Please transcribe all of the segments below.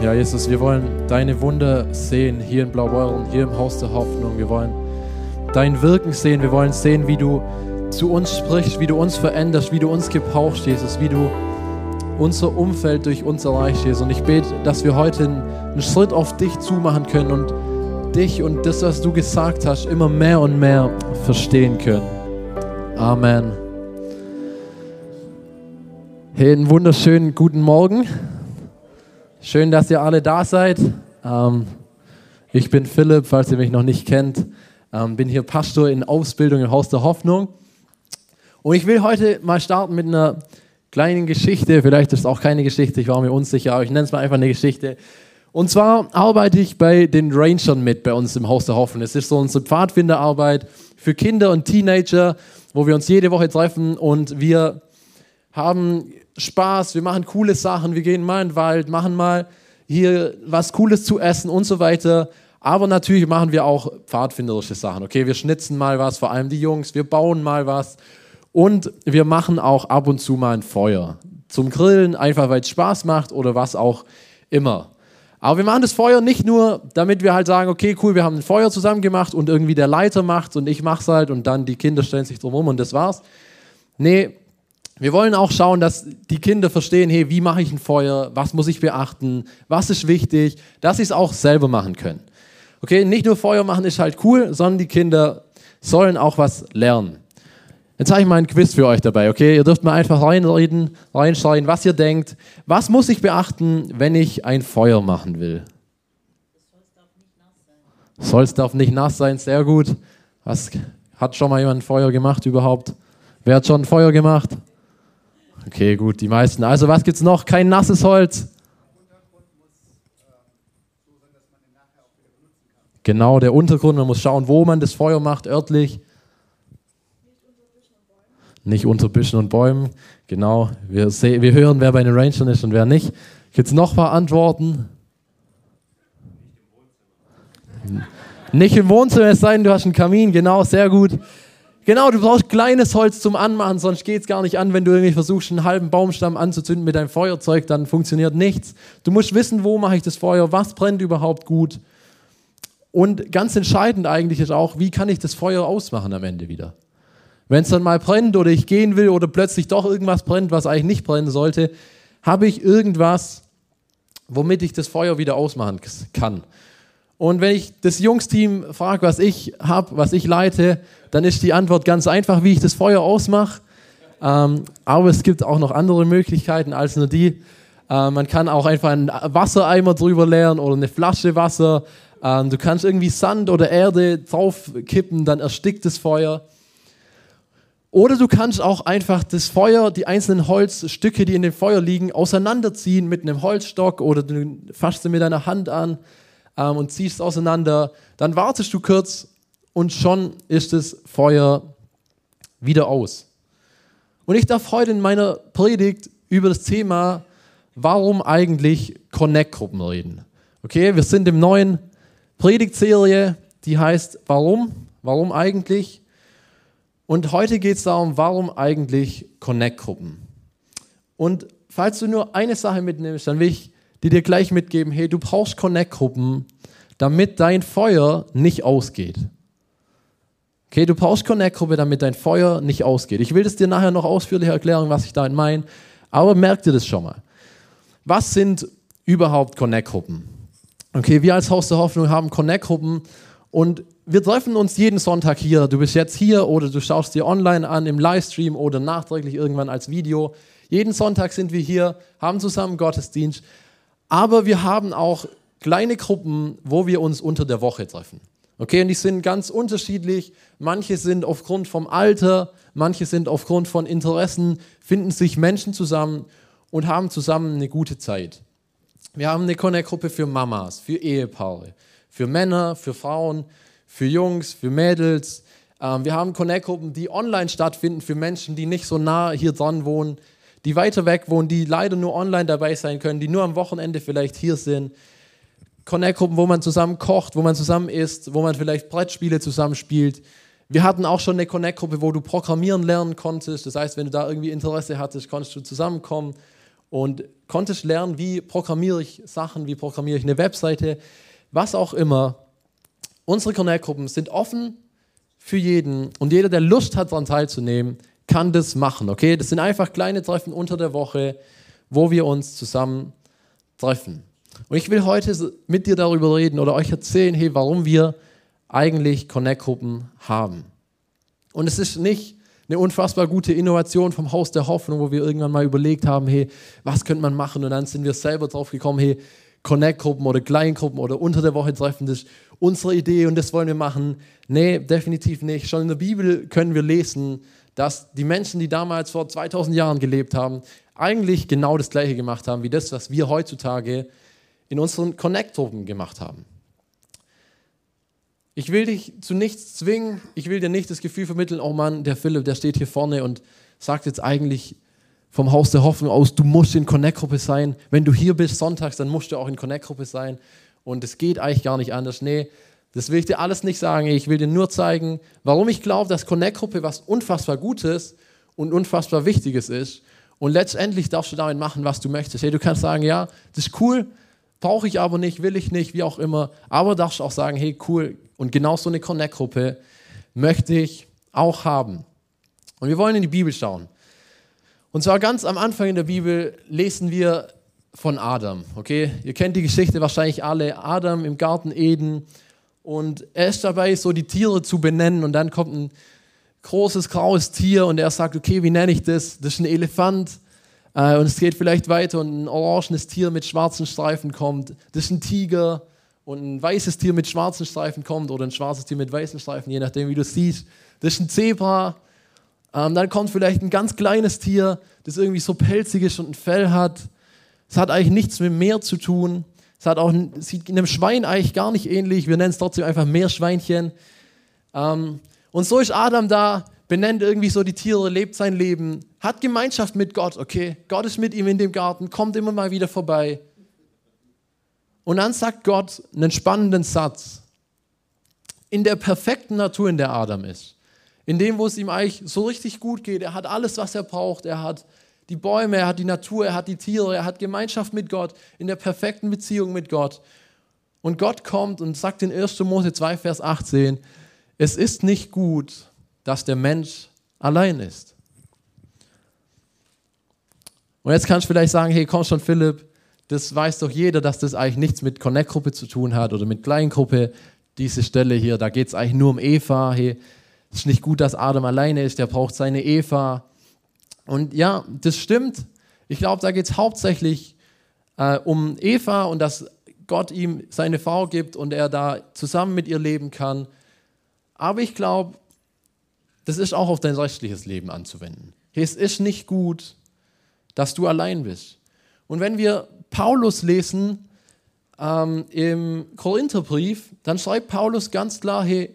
Ja, Jesus, wir wollen deine Wunder sehen hier in Blaubeuren, hier im Haus der Hoffnung. Wir wollen dein Wirken sehen. Wir wollen sehen, wie du zu uns sprichst, wie du uns veränderst, wie du uns gebrauchst, Jesus, wie du unser Umfeld durch uns erreichst, Jesus. Und ich bete, dass wir heute einen Schritt auf dich zumachen können und dich und das, was du gesagt hast, immer mehr und mehr verstehen können. Amen. Hey, einen wunderschönen guten Morgen. Schön, dass ihr alle da seid. Ähm, ich bin Philipp, falls ihr mich noch nicht kennt. Ähm, bin hier Pastor in Ausbildung im Haus der Hoffnung. Und ich will heute mal starten mit einer kleinen Geschichte. Vielleicht ist es auch keine Geschichte, ich war mir unsicher, aber ich nenne es mal einfach eine Geschichte. Und zwar arbeite ich bei den Rangern mit bei uns im Haus der Hoffnung. Es ist so unsere Pfadfinderarbeit für Kinder und Teenager, wo wir uns jede Woche treffen und wir haben Spaß, wir machen coole Sachen, wir gehen mal in den Wald, machen mal hier was Cooles zu essen und so weiter. Aber natürlich machen wir auch pfadfinderische Sachen. Okay, wir schnitzen mal was, vor allem die Jungs, wir bauen mal was und wir machen auch ab und zu mal ein Feuer. Zum Grillen, einfach weil es Spaß macht oder was auch immer. Aber wir machen das Feuer nicht nur, damit wir halt sagen, okay, cool, wir haben ein Feuer zusammen gemacht und irgendwie der Leiter macht und ich mach's halt und dann die Kinder stellen sich drum um und das war's. Nee, wir wollen auch schauen, dass die Kinder verstehen, hey, wie mache ich ein Feuer? Was muss ich beachten? Was ist wichtig? Dass sie es auch selber machen können. Okay, nicht nur Feuer machen ist halt cool, sondern die Kinder sollen auch was lernen. Jetzt habe ich mal ein Quiz für euch dabei, okay? Ihr dürft mal einfach reinreden, reinschreien, was ihr denkt. Was muss ich beachten, wenn ich ein Feuer machen will? Solz darf nicht nass sein, sehr gut. Was, hat schon mal jemand ein Feuer gemacht überhaupt? Wer hat schon ein Feuer gemacht? Okay, gut, die meisten. Also was gibt es noch? Kein nasses Holz. Genau, der Untergrund, man muss schauen, wo man das Feuer macht, örtlich. Nicht unter Büschen und Bäumen. Genau, wir, sehen, wir hören, wer bei den Rangern ist und wer nicht. Gibt es noch paar Antworten? Nicht im Wohnzimmer, es sei denn, du hast einen Kamin. Genau, sehr gut. Genau, du brauchst kleines Holz zum Anmachen, sonst geht es gar nicht an, wenn du irgendwie versuchst, einen halben Baumstamm anzuzünden mit deinem Feuerzeug, dann funktioniert nichts. Du musst wissen, wo mache ich das Feuer, was brennt überhaupt gut. Und ganz entscheidend eigentlich ist auch, wie kann ich das Feuer ausmachen am Ende wieder. Wenn es dann mal brennt oder ich gehen will oder plötzlich doch irgendwas brennt, was eigentlich nicht brennen sollte, habe ich irgendwas, womit ich das Feuer wieder ausmachen kann. Und wenn ich das Jungsteam frage, was ich habe, was ich leite, dann ist die Antwort ganz einfach, wie ich das Feuer ausmache. Ähm, aber es gibt auch noch andere Möglichkeiten als nur die. Äh, man kann auch einfach einen Wassereimer drüber leeren oder eine Flasche Wasser. Ähm, du kannst irgendwie Sand oder Erde draufkippen, dann erstickt das Feuer. Oder du kannst auch einfach das Feuer, die einzelnen Holzstücke, die in dem Feuer liegen, auseinanderziehen mit einem Holzstock oder du fasst sie mit deiner Hand an ähm, und ziehst auseinander. Dann wartest du kurz und schon ist das Feuer wieder aus. Und ich darf heute in meiner Predigt über das Thema, warum eigentlich Connect-Gruppen reden. Okay, wir sind im neuen Predigtserie, die heißt Warum? Warum eigentlich? Und heute geht es darum, warum eigentlich Connect-Gruppen? Und falls du nur eine Sache mitnimmst, dann will ich die dir gleich mitgeben, hey, du brauchst Connect-Gruppen, damit dein Feuer nicht ausgeht. Okay, du brauchst Connect-Gruppe, damit dein Feuer nicht ausgeht. Ich will das dir nachher noch ausführlich erklären, was ich damit meine, aber merk dir das schon mal. Was sind überhaupt Connect-Gruppen? Okay, wir als Haus der Hoffnung haben Connect-Gruppen und wir treffen uns jeden Sonntag hier. Du bist jetzt hier oder du schaust dir online an im Livestream oder nachträglich irgendwann als Video. Jeden Sonntag sind wir hier, haben zusammen Gottesdienst aber wir haben auch kleine Gruppen, wo wir uns unter der Woche treffen. Okay, und die sind ganz unterschiedlich. Manche sind aufgrund vom Alter, manche sind aufgrund von Interessen, finden sich Menschen zusammen und haben zusammen eine gute Zeit. Wir haben eine Connect-Gruppe für Mamas, für Ehepaare, für Männer, für Frauen, für Jungs, für Mädels. Ähm, wir haben Connect-Gruppen, die online stattfinden für Menschen, die nicht so nah hier dran wohnen, die weiter weg wohnen, die leider nur online dabei sein können, die nur am Wochenende vielleicht hier sind. Connect-Gruppen, wo man zusammen kocht, wo man zusammen isst, wo man vielleicht Brettspiele zusammen spielt. Wir hatten auch schon eine Connect-Gruppe, wo du programmieren lernen konntest. Das heißt, wenn du da irgendwie Interesse hattest, konntest du zusammenkommen und konntest lernen, wie programmiere ich Sachen, wie programmiere ich eine Webseite, was auch immer. Unsere Connect-Gruppen sind offen für jeden und jeder, der Lust hat, daran teilzunehmen, kann das machen. Okay, das sind einfach kleine Treffen unter der Woche, wo wir uns zusammen treffen. Und ich will heute mit dir darüber reden oder euch erzählen, hey, warum wir eigentlich Connect-Gruppen haben. Und es ist nicht eine unfassbar gute Innovation vom Haus der Hoffnung, wo wir irgendwann mal überlegt haben, hey, was könnte man machen? Und dann sind wir selber drauf gekommen, hey, Connect-Gruppen oder Kleingruppen oder unter der Woche treffen, das ist unsere Idee und das wollen wir machen. Nee, definitiv nicht. Schon in der Bibel können wir lesen, dass die Menschen, die damals vor 2000 Jahren gelebt haben, eigentlich genau das Gleiche gemacht haben, wie das, was wir heutzutage in unseren Connect-Gruppen gemacht haben. Ich will dich zu nichts zwingen. Ich will dir nicht das Gefühl vermitteln, oh Mann, der Philipp, der steht hier vorne und sagt jetzt eigentlich vom Haus der Hoffnung aus, du musst in Connect-Gruppe sein. Wenn du hier bist sonntags, dann musst du auch in Connect-Gruppe sein. Und es geht eigentlich gar nicht anders. Nee, das will ich dir alles nicht sagen. Ich will dir nur zeigen, warum ich glaube, dass Connect-Gruppe was unfassbar Gutes und unfassbar Wichtiges ist. Und letztendlich darfst du damit machen, was du möchtest. Hey, du kannst sagen, ja, das ist cool, brauche ich aber nicht, will ich nicht, wie auch immer. Aber darfst auch sagen, hey, cool, und genau so eine Connect-Gruppe möchte ich auch haben. Und wir wollen in die Bibel schauen. Und zwar ganz am Anfang in der Bibel lesen wir von Adam. Okay, ihr kennt die Geschichte wahrscheinlich alle. Adam im Garten Eden und er ist dabei, so die Tiere zu benennen und dann kommt ein großes graues Tier und er sagt, okay, wie nenne ich das? Das ist ein Elefant. Äh, und es geht vielleicht weiter und ein orangenes Tier mit schwarzen Streifen kommt. Das ist ein Tiger und ein weißes Tier mit schwarzen Streifen kommt oder ein schwarzes Tier mit weißen Streifen, je nachdem, wie du es siehst. Das ist ein Zebra. Ähm, dann kommt vielleicht ein ganz kleines Tier, das irgendwie so pelzig ist und ein Fell hat. Es hat eigentlich nichts mit Meer zu tun. Es hat auch, sieht einem Schwein eigentlich gar nicht ähnlich. Wir nennen es trotzdem einfach Meerschweinchen. Ähm, und so ist Adam da, benennt irgendwie so die Tiere, lebt sein Leben, hat Gemeinschaft mit Gott, okay? Gott ist mit ihm in dem Garten, kommt immer mal wieder vorbei. Und dann sagt Gott einen spannenden Satz. In der perfekten Natur, in der Adam ist, in dem, wo es ihm eigentlich so richtig gut geht, er hat alles, was er braucht, er hat die Bäume, er hat die Natur, er hat die Tiere, er hat Gemeinschaft mit Gott, in der perfekten Beziehung mit Gott. Und Gott kommt und sagt in 1. Mose 2, Vers 18, es ist nicht gut, dass der Mensch allein ist. Und jetzt kannst du vielleicht sagen, hey, komm schon, Philipp, das weiß doch jeder, dass das eigentlich nichts mit Connect-Gruppe zu tun hat oder mit Kleingruppe. Diese Stelle hier, da geht es eigentlich nur um Eva. Hey, es ist nicht gut, dass Adam alleine ist, der braucht seine Eva. Und ja, das stimmt. Ich glaube, da geht es hauptsächlich äh, um Eva und dass Gott ihm seine Frau gibt und er da zusammen mit ihr leben kann. Aber ich glaube, das ist auch auf dein restliches Leben anzuwenden. Es ist nicht gut, dass du allein bist. Und wenn wir Paulus lesen ähm, im Korintherbrief, dann schreibt Paulus ganz klar, hey,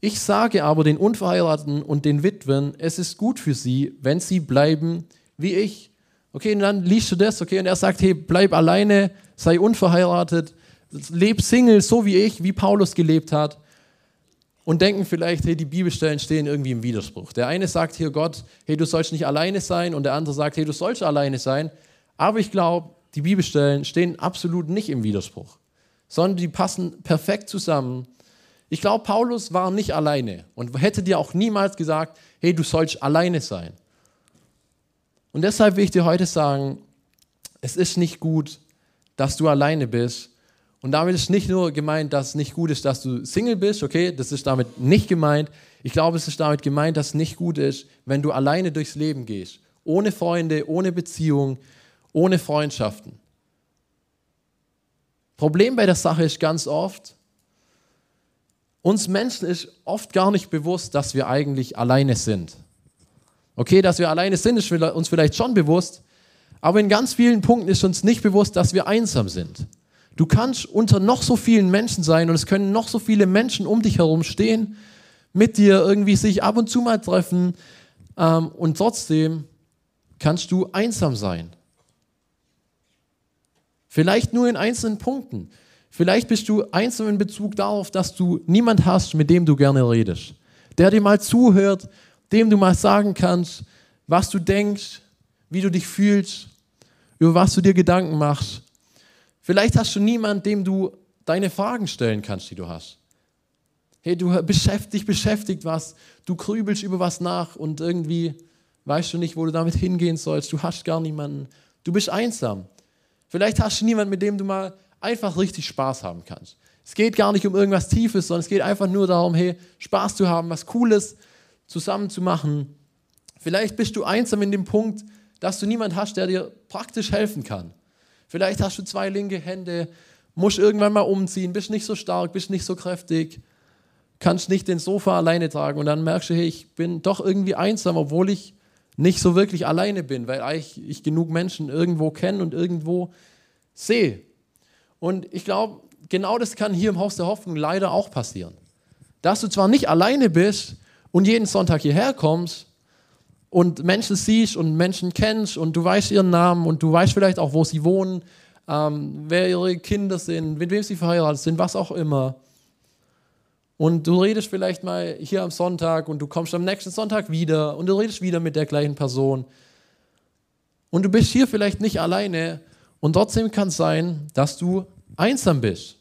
ich sage aber den Unverheirateten und den Witwen, es ist gut für sie, wenn sie bleiben wie ich. Okay, und dann liest du das, okay, und er sagt, hey, bleib alleine, sei unverheiratet, leb Single, so wie ich, wie Paulus gelebt hat. Und denken vielleicht, hey, die Bibelstellen stehen irgendwie im Widerspruch. Der eine sagt hier Gott, hey, du sollst nicht alleine sein, und der andere sagt, hey, du sollst alleine sein. Aber ich glaube, die Bibelstellen stehen absolut nicht im Widerspruch, sondern die passen perfekt zusammen ich glaube, Paulus war nicht alleine und hätte dir auch niemals gesagt, hey, du sollst alleine sein. Und deshalb will ich dir heute sagen, es ist nicht gut, dass du alleine bist. Und damit ist nicht nur gemeint, dass es nicht gut ist, dass du Single bist, okay, das ist damit nicht gemeint. Ich glaube, es ist damit gemeint, dass es nicht gut ist, wenn du alleine durchs Leben gehst. Ohne Freunde, ohne Beziehung, ohne Freundschaften. Problem bei der Sache ist ganz oft, uns Menschen ist oft gar nicht bewusst, dass wir eigentlich alleine sind. Okay, dass wir alleine sind, ist uns vielleicht schon bewusst, aber in ganz vielen Punkten ist uns nicht bewusst, dass wir einsam sind. Du kannst unter noch so vielen Menschen sein und es können noch so viele Menschen um dich herum stehen, mit dir irgendwie sich ab und zu mal treffen ähm, und trotzdem kannst du einsam sein. Vielleicht nur in einzelnen Punkten. Vielleicht bist du einsam in Bezug darauf, dass du niemand hast, mit dem du gerne redest. Der dir mal zuhört, dem du mal sagen kannst, was du denkst, wie du dich fühlst. über was du dir Gedanken machst. Vielleicht hast du niemanden, dem du deine Fragen stellen kannst, die du hast. Hey, du beschäftigt, beschäftigt was, du grübelst über was nach und irgendwie weißt du nicht, wo du damit hingehen sollst. Du hast gar niemanden. Du bist einsam. Vielleicht hast du niemanden, mit dem du mal einfach richtig Spaß haben kannst. Es geht gar nicht um irgendwas Tiefes, sondern es geht einfach nur darum, hey, Spaß zu haben, was Cooles zusammen zu machen. Vielleicht bist du einsam in dem Punkt, dass du niemanden hast, der dir praktisch helfen kann. Vielleicht hast du zwei linke Hände, musst irgendwann mal umziehen, bist nicht so stark, bist nicht so kräftig, kannst nicht den Sofa alleine tragen und dann merkst du, hey, ich bin doch irgendwie einsam, obwohl ich nicht so wirklich alleine bin, weil ich, ich genug Menschen irgendwo kenne und irgendwo sehe. Und ich glaube, genau das kann hier im Haus der Hoffnung leider auch passieren. Dass du zwar nicht alleine bist und jeden Sonntag hierher kommst und Menschen siehst und Menschen kennst und du weißt ihren Namen und du weißt vielleicht auch, wo sie wohnen, ähm, wer ihre Kinder sind, mit wem sie verheiratet sind, was auch immer. Und du redest vielleicht mal hier am Sonntag und du kommst am nächsten Sonntag wieder und du redest wieder mit der gleichen Person. Und du bist hier vielleicht nicht alleine und trotzdem kann es sein, dass du einsam bist,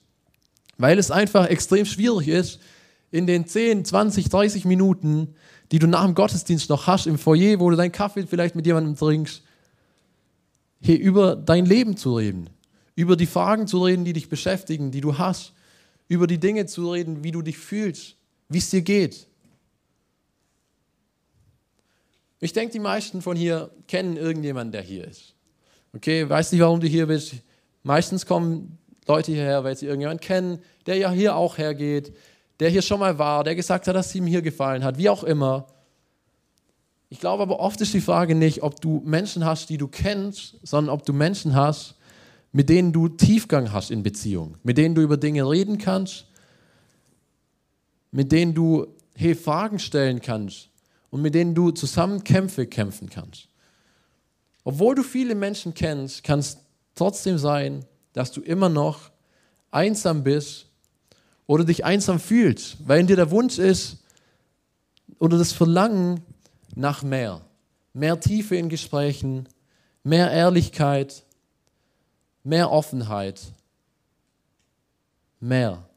weil es einfach extrem schwierig ist, in den 10, 20, 30 Minuten, die du nach dem Gottesdienst noch hast im Foyer, wo du deinen Kaffee vielleicht mit jemandem trinkst, hier über dein Leben zu reden, über die Fragen zu reden, die dich beschäftigen, die du hast, über die Dinge zu reden, wie du dich fühlst, wie es dir geht. Ich denke, die meisten von hier kennen irgendjemanden, der hier ist. Okay, weiß nicht, warum du hier bist. Meistens kommen Leute hierher, weil sie irgendjemanden kennen, der ja hier auch hergeht, der hier schon mal war, der gesagt hat, dass es ihm hier gefallen hat, wie auch immer. Ich glaube aber oft ist die Frage nicht, ob du Menschen hast, die du kennst, sondern ob du Menschen hast, mit denen du Tiefgang hast in Beziehung, mit denen du über Dinge reden kannst, mit denen du hey, Fragen stellen kannst und mit denen du zusammen Kämpfe kämpfen kannst. Obwohl du viele Menschen kennst, kann es trotzdem sein, dass du immer noch einsam bist oder dich einsam fühlst, weil in dir der Wunsch ist oder das Verlangen nach mehr. Mehr Tiefe in Gesprächen, mehr Ehrlichkeit, mehr Offenheit, mehr.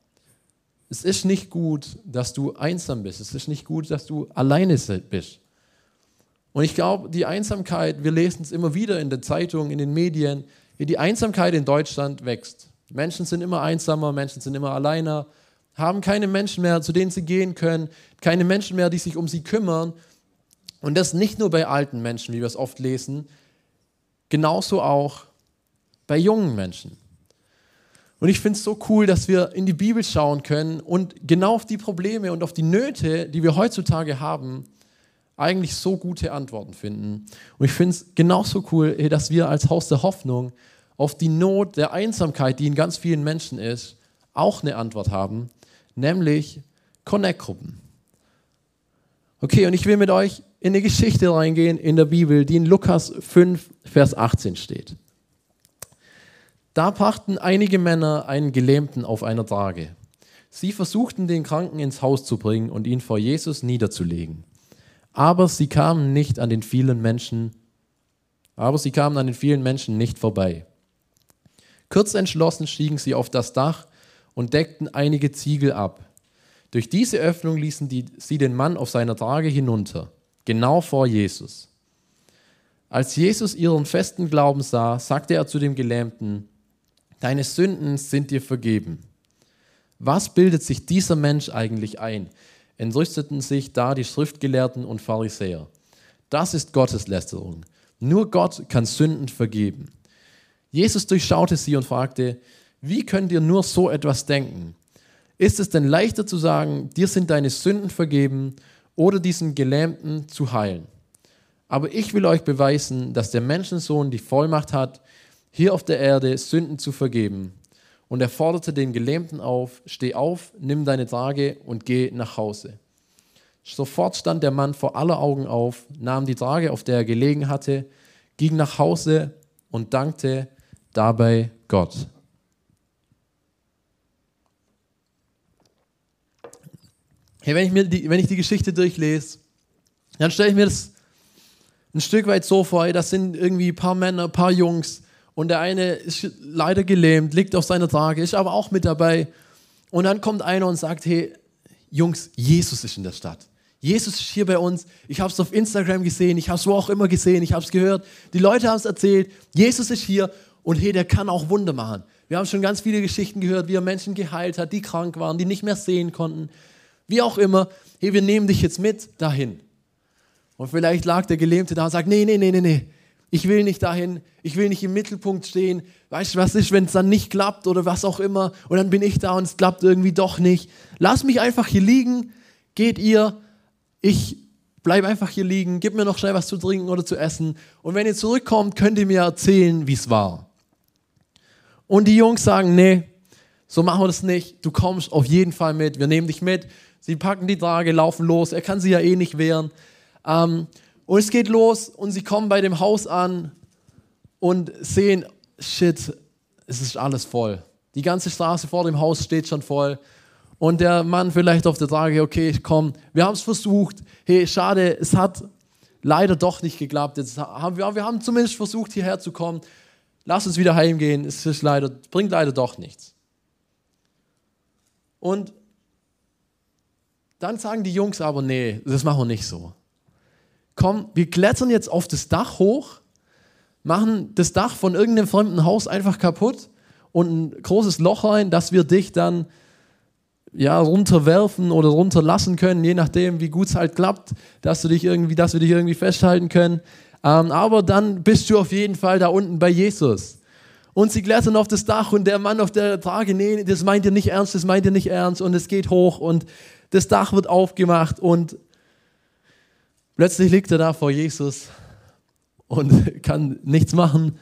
Es ist nicht gut, dass du einsam bist. Es ist nicht gut, dass du alleine bist. Und ich glaube, die Einsamkeit, wir lesen es immer wieder in den Zeitungen, in den Medien, die Einsamkeit in Deutschland wächst. Menschen sind immer einsamer, Menschen sind immer alleiner, haben keine Menschen mehr, zu denen sie gehen können, keine Menschen mehr, die sich um sie kümmern. Und das nicht nur bei alten Menschen, wie wir es oft lesen, genauso auch bei jungen Menschen. Und ich finde es so cool, dass wir in die Bibel schauen können und genau auf die Probleme und auf die Nöte, die wir heutzutage haben, eigentlich so gute Antworten finden. Und ich finde es genauso cool, dass wir als Haus der Hoffnung auf die Not der Einsamkeit, die in ganz vielen Menschen ist, auch eine Antwort haben, nämlich Connect-Gruppen. Okay, und ich will mit euch in eine Geschichte reingehen in der Bibel, die in Lukas 5, Vers 18 steht. Da brachten einige Männer einen Gelähmten auf einer Trage. Sie versuchten, den Kranken ins Haus zu bringen und ihn vor Jesus niederzulegen. Aber sie kamen nicht an den vielen Menschen, aber sie kamen an den vielen Menschen nicht vorbei. Kurz entschlossen stiegen sie auf das Dach und deckten einige Ziegel ab. Durch diese Öffnung ließen die, sie den Mann auf seiner Trage hinunter, genau vor Jesus. Als Jesus ihren festen Glauben sah, sagte er zu dem Gelähmten, Deine Sünden sind dir vergeben. Was bildet sich dieser Mensch eigentlich ein? Entrüsteten sich da die Schriftgelehrten und Pharisäer. Das ist Gotteslästerung. Nur Gott kann Sünden vergeben. Jesus durchschaute sie und fragte, wie könnt ihr nur so etwas denken? Ist es denn leichter zu sagen, dir sind deine Sünden vergeben oder diesen Gelähmten zu heilen? Aber ich will euch beweisen, dass der Menschensohn die Vollmacht hat, hier auf der Erde Sünden zu vergeben. Und er forderte den Gelähmten auf, steh auf, nimm deine Trage und geh nach Hause. Sofort stand der Mann vor aller Augen auf, nahm die Trage, auf der er gelegen hatte, ging nach Hause und dankte dabei Gott. Hey, wenn, ich mir die, wenn ich die Geschichte durchlese, dann stelle ich mir das ein Stück weit so vor, das sind irgendwie ein paar Männer, ein paar Jungs, Und der eine ist leider gelähmt, liegt auf seiner Trage, ist aber auch mit dabei. Und dann kommt einer und sagt, hey, Jungs, Jesus ist in der Stadt. Jesus ist hier bei uns. Ich habe es auf Instagram gesehen, ich habe es wo auch immer gesehen, ich habe es gehört. Die Leute haben es erzählt. Jesus ist hier und hey, der kann auch Wunder machen. Wir haben schon ganz viele Geschichten gehört, wie er Menschen geheilt hat, die krank waren, die nicht mehr sehen konnten. Wie auch immer. Hey, wir nehmen dich jetzt mit dahin. Und vielleicht lag der Gelähmte da und sagt, nee, nee, nee, nee, nee. Ich will nicht dahin, ich will nicht im Mittelpunkt stehen. Weißt du, was ist, wenn es dann nicht klappt oder was auch immer und dann bin ich da und es klappt irgendwie doch nicht. Lass mich einfach hier liegen, geht ihr, ich bleibe einfach hier liegen, gib mir noch schnell was zu trinken oder zu essen und wenn ihr zurückkommt, könnt ihr mir erzählen, wie es war. Und die Jungs sagen, nee, so machen wir das nicht, du kommst auf jeden Fall mit, wir nehmen dich mit. Sie packen die Trage, laufen los, er kann sie ja eh nicht wehren. Ähm, und es geht los und sie kommen bei dem Haus an und sehen, shit, es ist alles voll. Die ganze Straße vor dem Haus steht schon voll. Und der Mann vielleicht auf der Trage, okay, komm, wir haben es versucht. Hey, schade, es hat leider doch nicht geklappt. Jetzt haben wir, wir haben zumindest versucht, hierher zu kommen. Lass uns wieder heimgehen. Es ist leider, bringt leider doch nichts. Und dann sagen die Jungs aber, nee, das machen wir nicht so komm, wir klettern jetzt auf das Dach hoch, machen das Dach von irgendeinem fremden Haus einfach kaputt und ein großes Loch rein, dass wir dich dann ja, runterwerfen oder runterlassen können, je nachdem, wie gut es halt klappt, dass, du dich irgendwie, dass wir dich irgendwie festhalten können. Ähm, aber dann bist du auf jeden Fall da unten bei Jesus. Und sie klettern auf das Dach und der Mann auf der Trage, nee, das meint ihr nicht ernst, das meint ihr nicht ernst und es geht hoch und das Dach wird aufgemacht und Plötzlich liegt er da vor Jesus und kann nichts machen,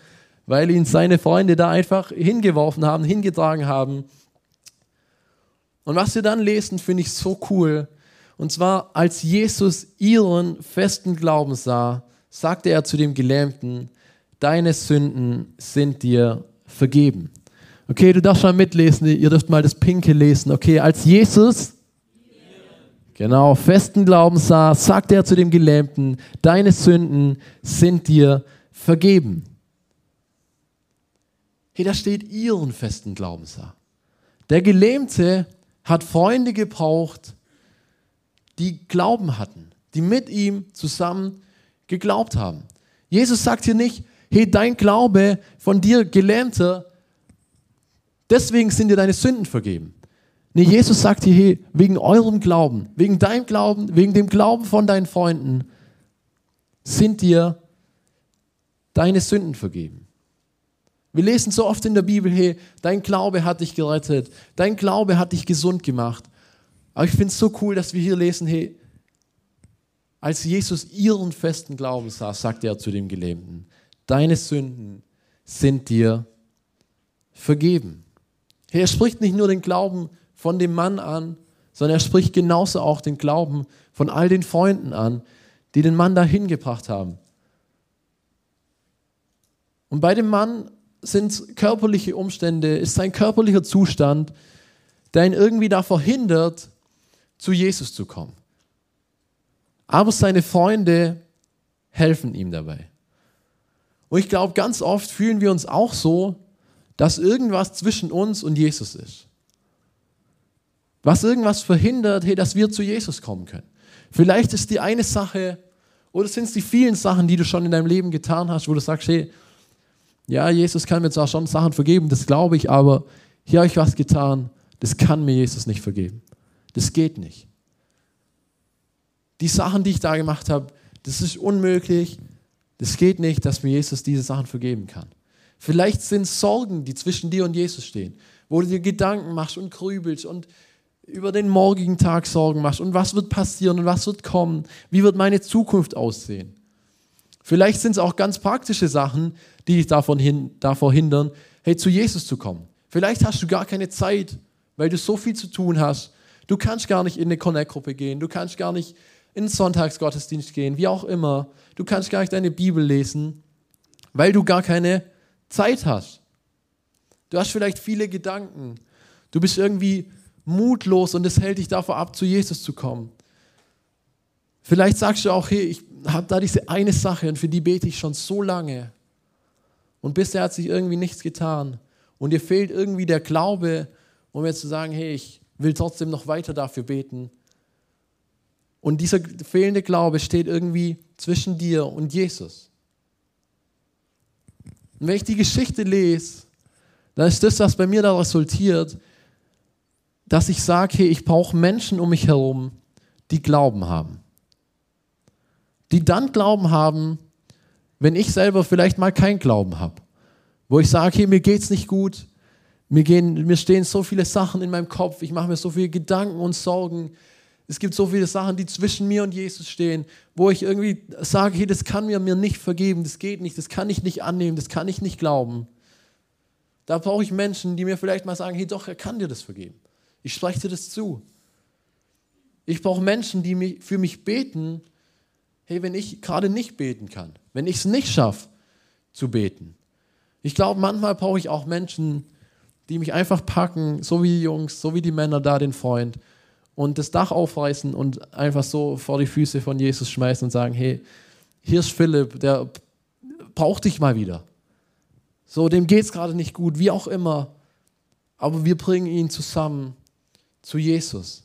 weil ihn seine Freunde da einfach hingeworfen haben, hingetragen haben. Und was wir dann lesen, finde ich so cool. Und zwar, als Jesus ihren festen Glauben sah, sagte er zu dem Gelähmten, deine Sünden sind dir vergeben. Okay, du darfst mal mitlesen, ihr dürft mal das Pinke lesen. Okay, als Jesus genau, festen Glauben sah, sagte er zu dem Gelähmten, deine Sünden sind dir vergeben. Hey, da steht ihren festen Glauben sah. Der Gelähmte hat Freunde gebraucht, die Glauben hatten, die mit ihm zusammen geglaubt haben. Jesus sagt hier nicht, hey, dein Glaube von dir Gelähmter, deswegen sind dir deine Sünden vergeben. Nee, Jesus sagt hier, hey, wegen eurem Glauben, wegen deinem Glauben, wegen dem Glauben von deinen Freunden sind dir deine Sünden vergeben. Wir lesen so oft in der Bibel, hey, dein Glaube hat dich gerettet, dein Glaube hat dich gesund gemacht. Aber ich finde es so cool, dass wir hier lesen, hey, als Jesus ihren festen Glauben sah, sagte er zu dem Gelähmten, deine Sünden sind dir vergeben. Hey, er spricht nicht nur den Glauben von dem Mann an, sondern er spricht genauso auch den Glauben von all den Freunden an, die den Mann dahin gebracht haben. Und bei dem Mann sind körperliche Umstände, ist sein körperlicher Zustand, der ihn irgendwie davor hindert, zu Jesus zu kommen. Aber seine Freunde helfen ihm dabei. Und ich glaube, ganz oft fühlen wir uns auch so, dass irgendwas zwischen uns und Jesus ist was irgendwas verhindert, hey, dass wir zu Jesus kommen können. Vielleicht ist die eine Sache oder sind es die vielen Sachen, die du schon in deinem Leben getan hast, wo du sagst, hey, ja, Jesus kann mir zwar schon Sachen vergeben, das glaube ich, aber hier habe ich was getan, das kann mir Jesus nicht vergeben. Das geht nicht. Die Sachen, die ich da gemacht habe, das ist unmöglich. Das geht nicht, dass mir Jesus diese Sachen vergeben kann. Vielleicht sind Sorgen, die zwischen dir und Jesus stehen, wo du dir Gedanken machst und grübelst und über den morgigen Tag Sorgen machst und was wird passieren und was wird kommen, wie wird meine Zukunft aussehen. Vielleicht sind es auch ganz praktische Sachen, die dich davon hin, davor hindern, hey, zu Jesus zu kommen. Vielleicht hast du gar keine Zeit, weil du so viel zu tun hast. Du kannst gar nicht in eine Connect-Gruppe gehen, du kannst gar nicht in den Sonntagsgottesdienst gehen, wie auch immer. Du kannst gar nicht deine Bibel lesen, weil du gar keine Zeit hast. Du hast vielleicht viele Gedanken. Du bist irgendwie mutlos und es hält dich davor ab, zu Jesus zu kommen. Vielleicht sagst du auch, hey, ich habe da diese eine Sache und für die bete ich schon so lange. und bisher hat sich irgendwie nichts getan und dir fehlt irgendwie der Glaube, um jetzt zu sagen, hey, ich will trotzdem noch weiter dafür beten. Und dieser fehlende Glaube steht irgendwie zwischen dir und Jesus. Und wenn ich die Geschichte lese, dann ist das, was bei mir da resultiert, dass ich sage, hey, ich brauche Menschen um mich herum, die Glauben haben. Die dann Glauben haben, wenn ich selber vielleicht mal keinen Glauben habe. Wo ich sage, hey, mir geht's nicht gut, mir, gehen, mir stehen so viele Sachen in meinem Kopf, ich mache mir so viele Gedanken und Sorgen. Es gibt so viele Sachen, die zwischen mir und Jesus stehen, wo ich irgendwie sage, hey, das kann mir, mir nicht vergeben, das geht nicht, das kann ich nicht annehmen, das kann ich nicht glauben. Da brauche ich Menschen, die mir vielleicht mal sagen, hey, doch, er kann dir das vergeben. Ich spreche dir das zu. Ich brauche Menschen, die für mich beten, hey, wenn ich gerade nicht beten kann, wenn ich es nicht schaffe zu beten. Ich glaube, manchmal brauche ich auch Menschen, die mich einfach packen, so wie die Jungs, so wie die Männer da, den Freund, und das Dach aufreißen und einfach so vor die Füße von Jesus schmeißen und sagen, hey, hier ist Philipp, der braucht dich mal wieder. So, dem geht es gerade nicht gut, wie auch immer. Aber wir bringen ihn zusammen zu Jesus.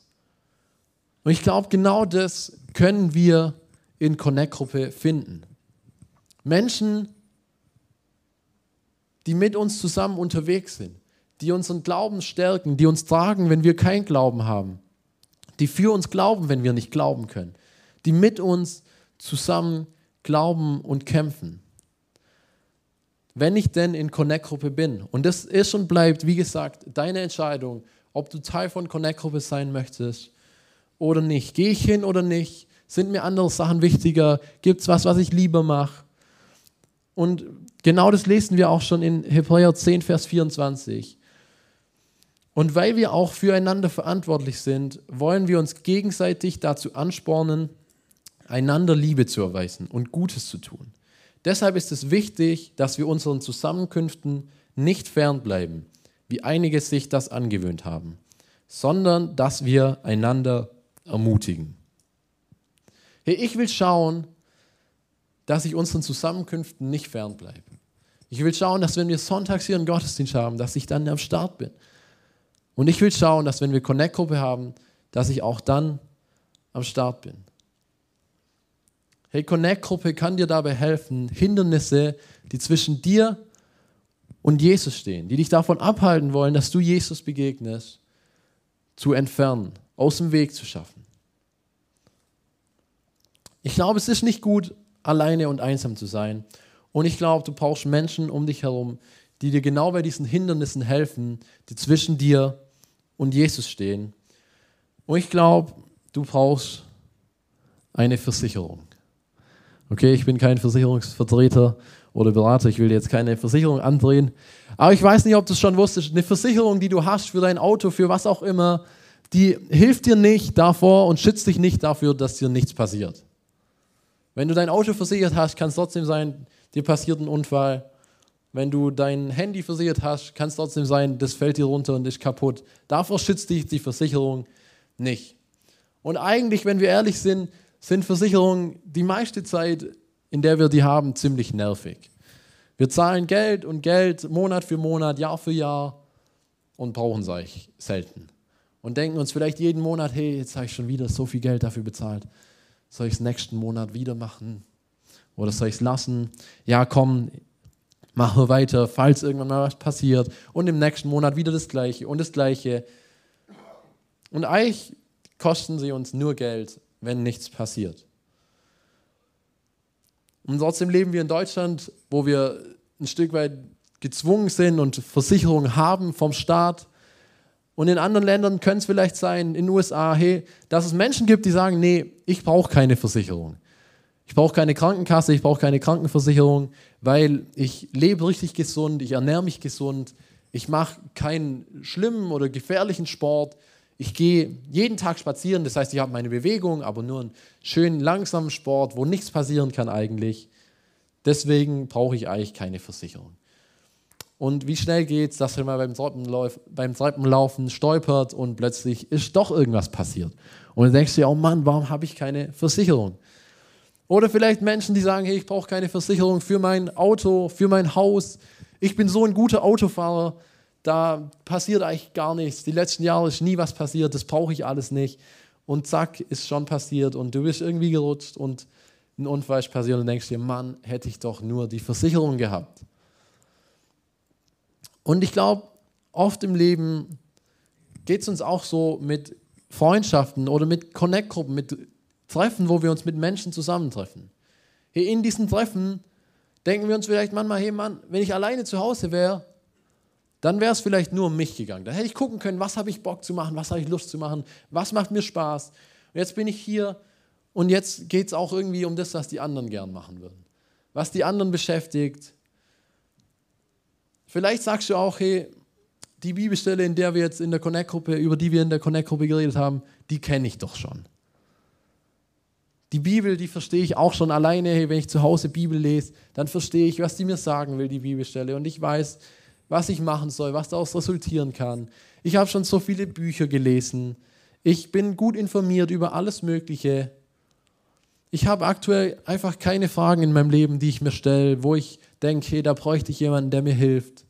Und ich glaube, genau das können wir in Connect-Gruppe finden. Menschen, die mit uns zusammen unterwegs sind, die unseren Glauben stärken, die uns tragen, wenn wir keinen Glauben haben, die für uns glauben, wenn wir nicht glauben können, die mit uns zusammen glauben und kämpfen. Wenn ich denn in Connect-Gruppe bin, und das ist und bleibt, wie gesagt, deine Entscheidung, ob du Teil von Connect-Gruppe sein möchtest oder nicht. Gehe ich hin oder nicht? Sind mir andere Sachen wichtiger? Gibt es was, was ich lieber mache? Und genau das lesen wir auch schon in Hebräer 10, Vers 24. Und weil wir auch füreinander verantwortlich sind, wollen wir uns gegenseitig dazu anspornen, einander Liebe zu erweisen und Gutes zu tun. Deshalb ist es wichtig, dass wir unseren Zusammenkünften nicht fernbleiben, wie einige sich das angewöhnt haben, sondern dass wir einander ermutigen. Hey, ich will schauen, dass ich unseren Zusammenkünften nicht fernbleibe. Ich will schauen, dass wenn wir sonntags hier einen Gottesdienst haben, dass ich dann am Start bin. Und ich will schauen, dass wenn wir Connect-Gruppe haben, dass ich auch dann am Start bin. Hey, Connect-Gruppe kann dir dabei helfen, Hindernisse, die zwischen dir und Jesus stehen, die dich davon abhalten wollen, dass du Jesus begegnest, zu entfernen, aus dem Weg zu schaffen. Ich glaube, es ist nicht gut, alleine und einsam zu sein. Und ich glaube, du brauchst Menschen um dich herum, die dir genau bei diesen Hindernissen helfen, die zwischen dir und Jesus stehen. Und ich glaube, du brauchst eine Versicherung. Okay, ich bin kein Versicherungsvertreter oder Berater, ich will jetzt keine Versicherung andrehen. Aber ich weiß nicht, ob du es schon wusstest, eine Versicherung, die du hast für dein Auto, für was auch immer, die hilft dir nicht davor und schützt dich nicht dafür, dass dir nichts passiert. Wenn du dein Auto versichert hast, kann es trotzdem sein, dir passiert ein Unfall wenn du dein Handy versichert hast, kann es trotzdem sein, das fällt dir runter und ist kaputt. Davor schützt dich die Versicherung nicht. Und eigentlich, wenn wir ehrlich sind, sind Versicherungen die meiste Zeit, in der wir die haben, ziemlich nervig. Wir zahlen Geld und Geld Monat für Monat, Jahr für Jahr und brauchen es eigentlich selten. Und denken uns vielleicht jeden Monat, hey, jetzt habe ich schon wieder so viel Geld dafür bezahlt. Soll ich es nächsten Monat wieder machen? Oder soll ich es lassen? Ja, komm, machen wir weiter, falls irgendwann mal was passiert. Und im nächsten Monat wieder das Gleiche und das Gleiche. Und eigentlich kosten sie uns nur Geld, wenn nichts passiert. Und trotzdem leben wir in Deutschland, wo wir ein Stück weit gezwungen sind und Versicherungen haben vom Staat. Und in anderen Ländern könnte es vielleicht sein, in den USA, hey, dass es Menschen gibt, die sagen, nee, ich brauche keine Versicherung. Ich brauche keine Krankenkasse, ich brauche keine Krankenversicherung, weil ich lebe richtig gesund, ich ernähre mich gesund, ich mache keinen schlimmen oder gefährlichen Sport. Ich gehe jeden Tag spazieren, das heißt, ich habe meine Bewegung, aber nur einen schönen, langsamen Sport, wo nichts passieren kann eigentlich. Deswegen brauche ich eigentlich keine Versicherung. Und wie schnell geht es, dass man beim, Treppenlauf, beim Treppenlaufen stolpert und plötzlich ist doch irgendwas passiert. Und dann denkst du dir, oh Mann, warum habe ich keine Versicherung? Oder vielleicht Menschen, die sagen, hey, ich brauche keine Versicherung für mein Auto, für mein Haus. Ich bin so ein guter Autofahrer, da passiert eigentlich gar nichts. Die letzten Jahre ist nie was passiert, das brauche ich alles nicht. Und zack, ist schon passiert und du bist irgendwie gerutscht und ein Unfall ist passiert und denkst dir, Mann, hätte ich doch nur die Versicherung gehabt. Und ich glaube, oft im Leben geht es uns auch so mit Freundschaften oder mit Connect-Gruppen, mit Treffen, wo wir uns mit Menschen zusammentreffen. Hey, in diesen Treffen denken wir uns vielleicht manchmal, hey Mann, wenn ich alleine zu Hause wäre, dann wäre es vielleicht nur um mich gegangen. Da hätte ich gucken können, was habe ich Bock zu machen, was habe ich Lust zu machen, was macht mir Spaß. Und jetzt bin ich hier und jetzt geht es auch irgendwie um das, was die anderen gern machen würden. Was die anderen beschäftigt. Vielleicht sagst du auch, hey, die Bibelstelle, in der wir jetzt in der Connect-Gruppe, über die wir in der Connect-Gruppe geredet haben, die kenne ich doch schon. Die Bibel, die verstehe ich auch schon alleine, wenn ich zu Hause Bibel lese, dann verstehe ich, was die mir sagen will, die Bibelstelle. Und ich weiß, was ich machen soll, was daraus resultieren kann. Ich habe schon so viele Bücher gelesen. Ich bin gut informiert über alles Mögliche. Ich habe aktuell einfach keine Fragen in meinem Leben, die ich mir stelle, wo ich denke, hey, da bräuchte ich jemanden, der mir hilft.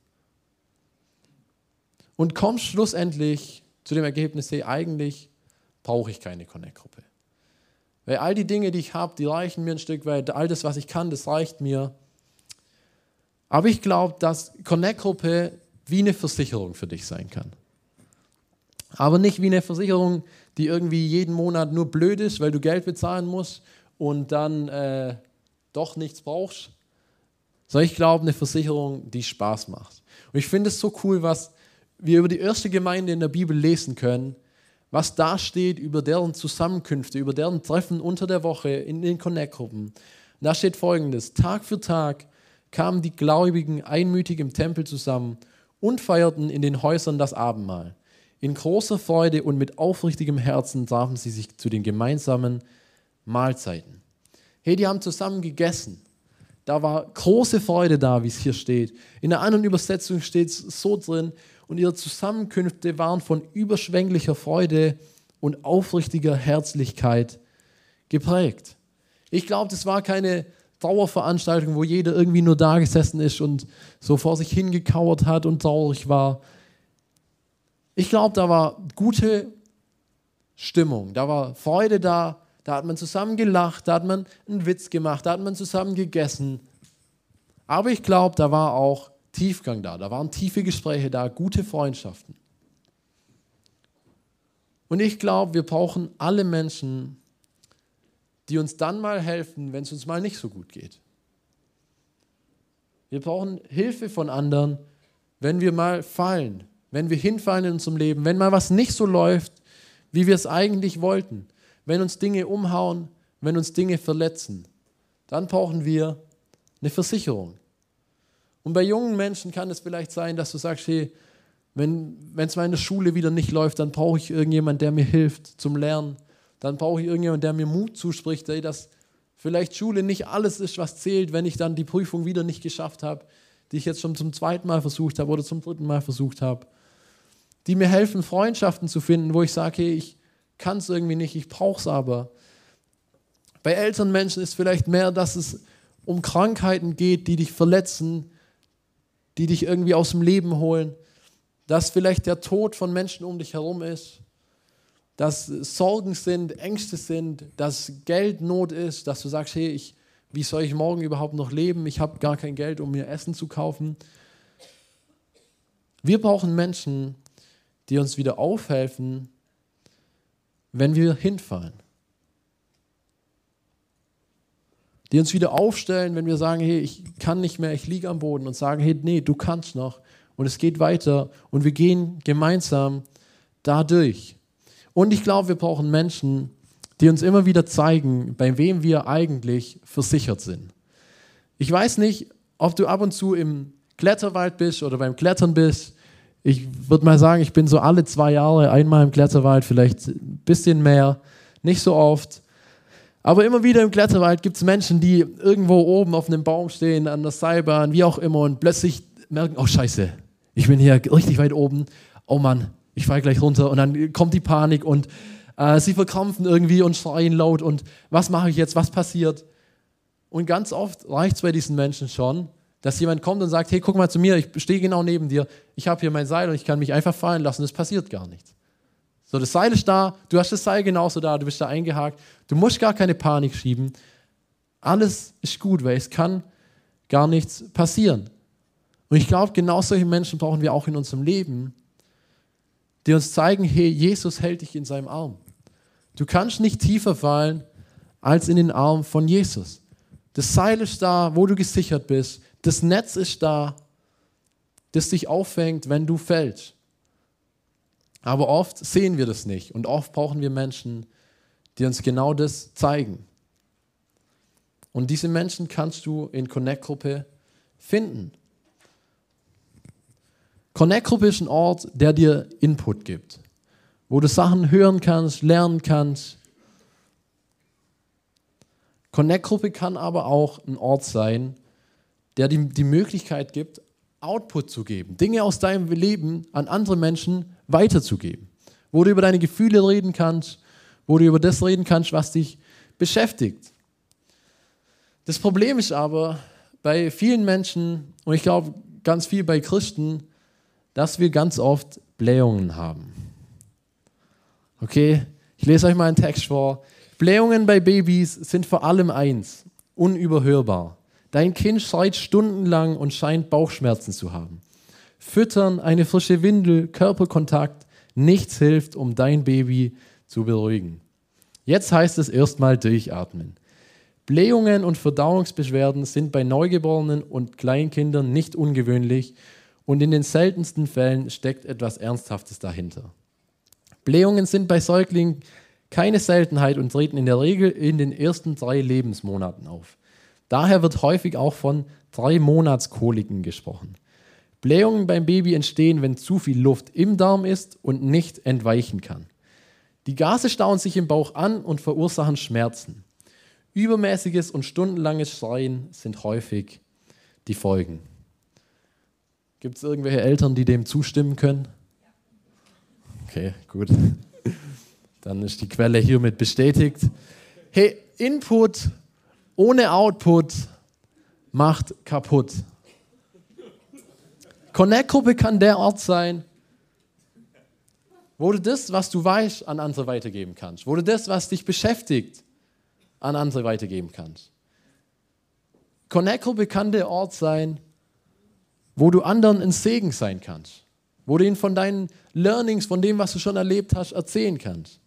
Und komm schlussendlich zu dem Ergebnis, hey, eigentlich brauche ich keine Connect-Gruppe. Weil all die Dinge, die ich habe, die reichen mir ein Stück weit. All das, was ich kann, das reicht mir. Aber ich glaube, dass Connect-Gruppe wie eine Versicherung für dich sein kann. Aber nicht wie eine Versicherung, die irgendwie jeden Monat nur blöd ist, weil du Geld bezahlen musst und dann äh, doch nichts brauchst. Sondern ich glaube, eine Versicherung, die Spaß macht. Und ich finde es so cool, was wir über die erste Gemeinde in der Bibel lesen können, was da steht über deren Zusammenkünfte, über deren Treffen unter der Woche in den Connect-Gruppen. Da steht folgendes: Tag für Tag kamen die Gläubigen einmütig im Tempel zusammen und feierten in den Häusern das Abendmahl. In großer Freude und mit aufrichtigem Herzen trafen sie sich zu den gemeinsamen Mahlzeiten. Hey, die haben zusammen gegessen. Da war große Freude da, wie es hier steht. In der anderen Übersetzung steht es so drin, und ihre Zusammenkünfte waren von überschwänglicher Freude und aufrichtiger Herzlichkeit geprägt. Ich glaube, das war keine Dauerveranstaltung, wo jeder irgendwie nur da gesessen ist und so vor sich hingekauert hat und traurig war. Ich glaube, da war gute Stimmung, da war Freude da, da hat man zusammen gelacht, da hat man einen Witz gemacht, da hat man zusammen gegessen. Aber ich glaube, da war auch Tiefgang da, da waren tiefe Gespräche da, gute Freundschaften. Und ich glaube, wir brauchen alle Menschen, die uns dann mal helfen, wenn es uns mal nicht so gut geht. Wir brauchen Hilfe von anderen, wenn wir mal fallen, wenn wir hinfallen in unserem Leben, wenn mal was nicht so läuft, wie wir es eigentlich wollten, wenn uns Dinge umhauen, wenn uns Dinge verletzen. Dann brauchen wir eine Versicherung. Und bei jungen Menschen kann es vielleicht sein, dass du sagst, hey, wenn es mal in der Schule wieder nicht läuft, dann brauche ich irgendjemanden, der mir hilft zum Lernen. Dann brauche ich irgendjemanden, der mir Mut zuspricht, ey, dass vielleicht Schule nicht alles ist, was zählt, wenn ich dann die Prüfung wieder nicht geschafft habe, die ich jetzt schon zum zweiten Mal versucht habe oder zum dritten Mal versucht habe. Die mir helfen, Freundschaften zu finden, wo ich sage, hey, ich kann es irgendwie nicht, ich brauche es aber. Bei älteren Menschen ist vielleicht mehr, dass es um Krankheiten geht, die dich verletzen, die dich irgendwie aus dem Leben holen, dass vielleicht der Tod von Menschen um dich herum ist, dass Sorgen sind, Ängste sind, dass Geldnot ist, dass du sagst, hey, ich, wie soll ich morgen überhaupt noch leben? Ich habe gar kein Geld, um mir Essen zu kaufen. Wir brauchen Menschen, die uns wieder aufhelfen, wenn wir hinfallen. die uns wieder aufstellen, wenn wir sagen, hey, ich kann nicht mehr, ich liege am Boden und sagen, hey, nee, du kannst noch und es geht weiter und wir gehen gemeinsam dadurch. Und ich glaube, wir brauchen Menschen, die uns immer wieder zeigen, bei wem wir eigentlich versichert sind. Ich weiß nicht, ob du ab und zu im Kletterwald bist oder beim Klettern bist. Ich würde mal sagen, ich bin so alle zwei Jahre einmal im Kletterwald, vielleicht ein bisschen mehr, nicht so oft. Aber immer wieder im Kletterwald gibt es Menschen, die irgendwo oben auf einem Baum stehen, an der Seilbahn, wie auch immer, und plötzlich merken, oh scheiße, ich bin hier richtig weit oben, oh Mann, ich falle gleich runter und dann kommt die Panik und äh, sie verkrampfen irgendwie und schreien laut und was mache ich jetzt, was passiert? Und ganz oft reicht es bei diesen Menschen schon, dass jemand kommt und sagt, hey, guck mal zu mir, ich stehe genau neben dir, ich habe hier mein Seil und ich kann mich einfach fallen lassen, es passiert gar nichts. So, das Seil ist da, du hast das Seil genauso da, du bist da eingehakt, du musst gar keine Panik schieben. Alles ist gut, weil es kann gar nichts passieren. Und ich glaube, genau solche Menschen brauchen wir auch in unserem Leben, die uns zeigen, hey, Jesus hält dich in seinem Arm. Du kannst nicht tiefer fallen als in den Arm von Jesus. Das Seil ist da, wo du gesichert bist. Das Netz ist da, das dich auffängt, wenn du fällst. Aber oft sehen wir das nicht und oft brauchen wir Menschen, die uns genau das zeigen. Und diese Menschen kannst du in Connect-Gruppe finden. Connect-Gruppe ist ein Ort, der dir Input gibt, wo du Sachen hören kannst, lernen kannst. Connect-Gruppe kann aber auch ein Ort sein, der dir die Möglichkeit gibt, Output zu geben, Dinge aus deinem Leben an andere Menschen weiterzugeben, wo du über deine Gefühle reden kannst, wo du über das reden kannst, was dich beschäftigt. Das Problem ist aber bei vielen Menschen, und ich glaube ganz viel bei Christen, dass wir ganz oft Blähungen haben. Okay, ich lese euch mal einen Text vor. Blähungen bei Babys sind vor allem eins, unüberhörbar. Dein Kind schreit stundenlang und scheint Bauchschmerzen zu haben. Füttern, eine frische Windel, Körperkontakt, nichts hilft, um dein Baby zu beruhigen. Jetzt heißt es erstmal durchatmen. Blähungen und Verdauungsbeschwerden sind bei Neugeborenen und Kleinkindern nicht ungewöhnlich und in den seltensten Fällen steckt etwas Ernsthaftes dahinter. Blähungen sind bei Säuglingen keine Seltenheit und treten in der Regel in den ersten drei Lebensmonaten auf. Daher wird häufig auch von drei Monatskoliken gesprochen. Blähungen beim Baby entstehen, wenn zu viel Luft im Darm ist und nicht entweichen kann. Die Gase stauen sich im Bauch an und verursachen Schmerzen. Übermäßiges und stundenlanges Schreien sind häufig die Folgen. Gibt es irgendwelche Eltern, die dem zustimmen können? Okay, gut. Dann ist die Quelle hiermit bestätigt. Hey, Input ohne Output macht kaputt. Connect-Gruppe kann der Ort sein, wo du das, was du weißt, an andere weitergeben kannst. Wo du das, was dich beschäftigt, an andere weitergeben kannst. Connect-Gruppe kann der Ort sein, wo du anderen ein Segen sein kannst. Wo du ihnen von deinen Learnings, von dem, was du schon erlebt hast, erzählen kannst.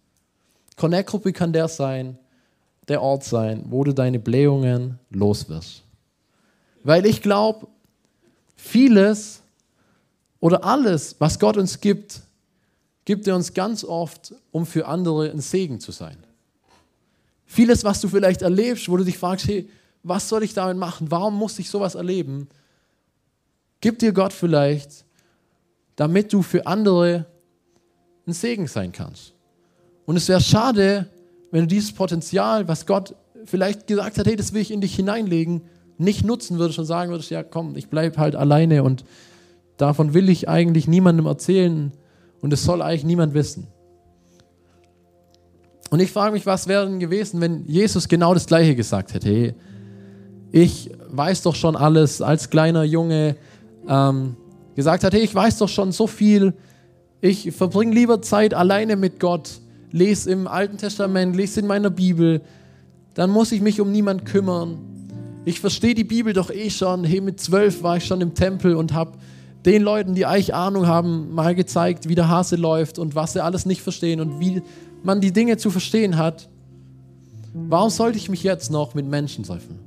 Connect-Gruppe kann der sein, der Ort sein, wo du deine Blähungen los wirst. Weil ich glaube, vieles oder alles, was Gott uns gibt, gibt er uns ganz oft, um für andere ein Segen zu sein. Vieles, was du vielleicht erlebst, wo du dich fragst, hey, was soll ich damit machen? Warum muss ich sowas erleben? Gibt dir Gott vielleicht, damit du für andere ein Segen sein kannst. Und es wäre schade, wenn du dieses Potenzial, was Gott vielleicht gesagt hat, hey, das will ich in dich hineinlegen, nicht nutzen würdest und sagen würdest, ja komm, ich bleibe halt alleine und davon will ich eigentlich niemandem erzählen und es soll eigentlich niemand wissen. Und ich frage mich, was wäre denn gewesen, wenn Jesus genau das Gleiche gesagt hätte? Hey, ich weiß doch schon alles als kleiner Junge, ähm, gesagt hat, hey, ich weiß doch schon so viel, ich verbringe lieber Zeit alleine mit Gott lese im Alten Testament, lese in meiner Bibel, dann muss ich mich um niemand kümmern. Ich verstehe die Bibel doch eh schon. Hey, mit zwölf war ich schon im Tempel und habe den Leuten, die eigentlich Ahnung haben, mal gezeigt, wie der Hase läuft und was sie alles nicht verstehen und wie man die Dinge zu verstehen hat. Warum sollte ich mich jetzt noch mit Menschen treffen?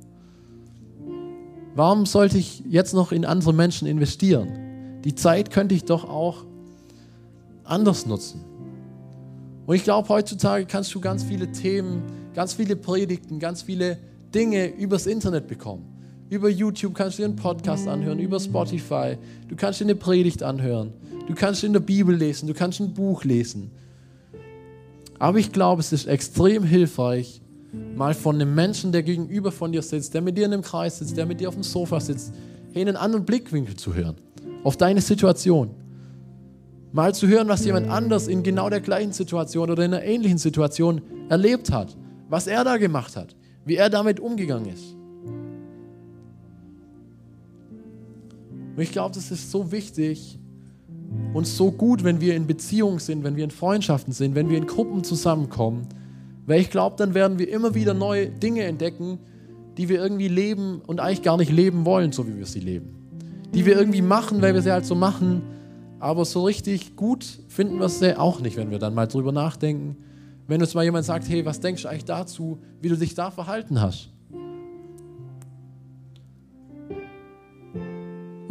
Warum sollte ich jetzt noch in andere Menschen investieren? Die Zeit könnte ich doch auch anders nutzen. Und ich glaube, heutzutage kannst du ganz viele Themen, ganz viele Predigten, ganz viele Dinge übers Internet bekommen. Über YouTube kannst du dir einen Podcast anhören, über Spotify. Du kannst dir eine Predigt anhören. Du kannst in der Bibel lesen, du kannst ein Buch lesen. Aber ich glaube, es ist extrem hilfreich, Mal von einem Menschen, der gegenüber von dir sitzt, der mit dir in einem Kreis sitzt, der mit dir auf dem Sofa sitzt, in einen anderen Blickwinkel zu hören, auf deine Situation. Mal zu hören, was jemand anders in genau der gleichen Situation oder in einer ähnlichen Situation erlebt hat, was er da gemacht hat, wie er damit umgegangen ist. Und ich glaube, das ist so wichtig und so gut, wenn wir in Beziehungen sind, wenn wir in Freundschaften sind, wenn wir in Gruppen zusammenkommen, weil ich glaube, dann werden wir immer wieder neue Dinge entdecken, die wir irgendwie leben und eigentlich gar nicht leben wollen, so wie wir sie leben. Die wir irgendwie machen, weil wir sie halt so machen, aber so richtig gut finden wir sie auch nicht, wenn wir dann mal drüber nachdenken. Wenn uns mal jemand sagt, hey, was denkst du eigentlich dazu, wie du dich da verhalten hast?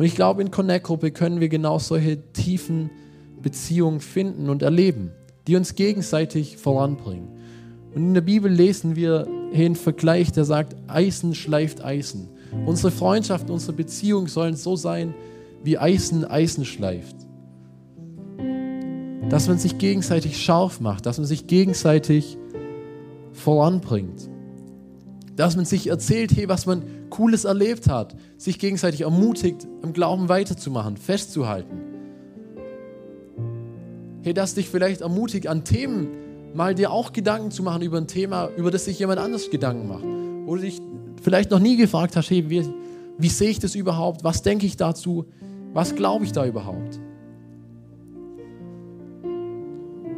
Und ich glaube, in Connect-Gruppe können wir genau solche tiefen Beziehungen finden und erleben, die uns gegenseitig voranbringen. Und in der Bibel lesen wir einen Vergleich, der sagt, Eisen schleift Eisen. Unsere Freundschaft, unsere Beziehung sollen so sein, wie Eisen Eisen schleift. Dass man sich gegenseitig scharf macht, dass man sich gegenseitig voranbringt. Dass man sich erzählt, hey, was man Cooles erlebt hat, sich gegenseitig ermutigt, im Glauben weiterzumachen, festzuhalten. Hey, dass dich vielleicht ermutigt, an Themen mal dir auch Gedanken zu machen über ein Thema, über das sich jemand anders Gedanken macht. Oder dich vielleicht noch nie gefragt hast, hey, wie, wie sehe ich das überhaupt? Was denke ich dazu? Was glaube ich da überhaupt?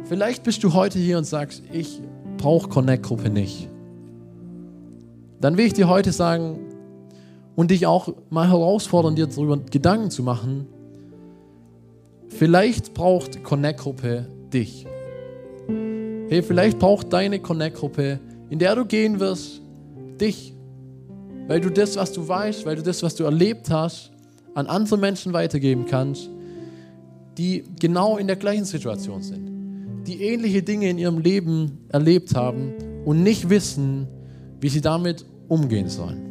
Vielleicht bist du heute hier und sagst, ich brauche Connect-Gruppe nicht. Dann will ich dir heute sagen, und dich auch mal herausfordern, dir darüber Gedanken zu machen. Vielleicht braucht Connect-Gruppe dich. Hey, vielleicht braucht deine Connect-Gruppe, in der du gehen wirst, dich. Weil du das, was du weißt, weil du das, was du erlebt hast, an andere Menschen weitergeben kannst, die genau in der gleichen Situation sind, die ähnliche Dinge in ihrem Leben erlebt haben und nicht wissen, wie sie damit umgehen sollen.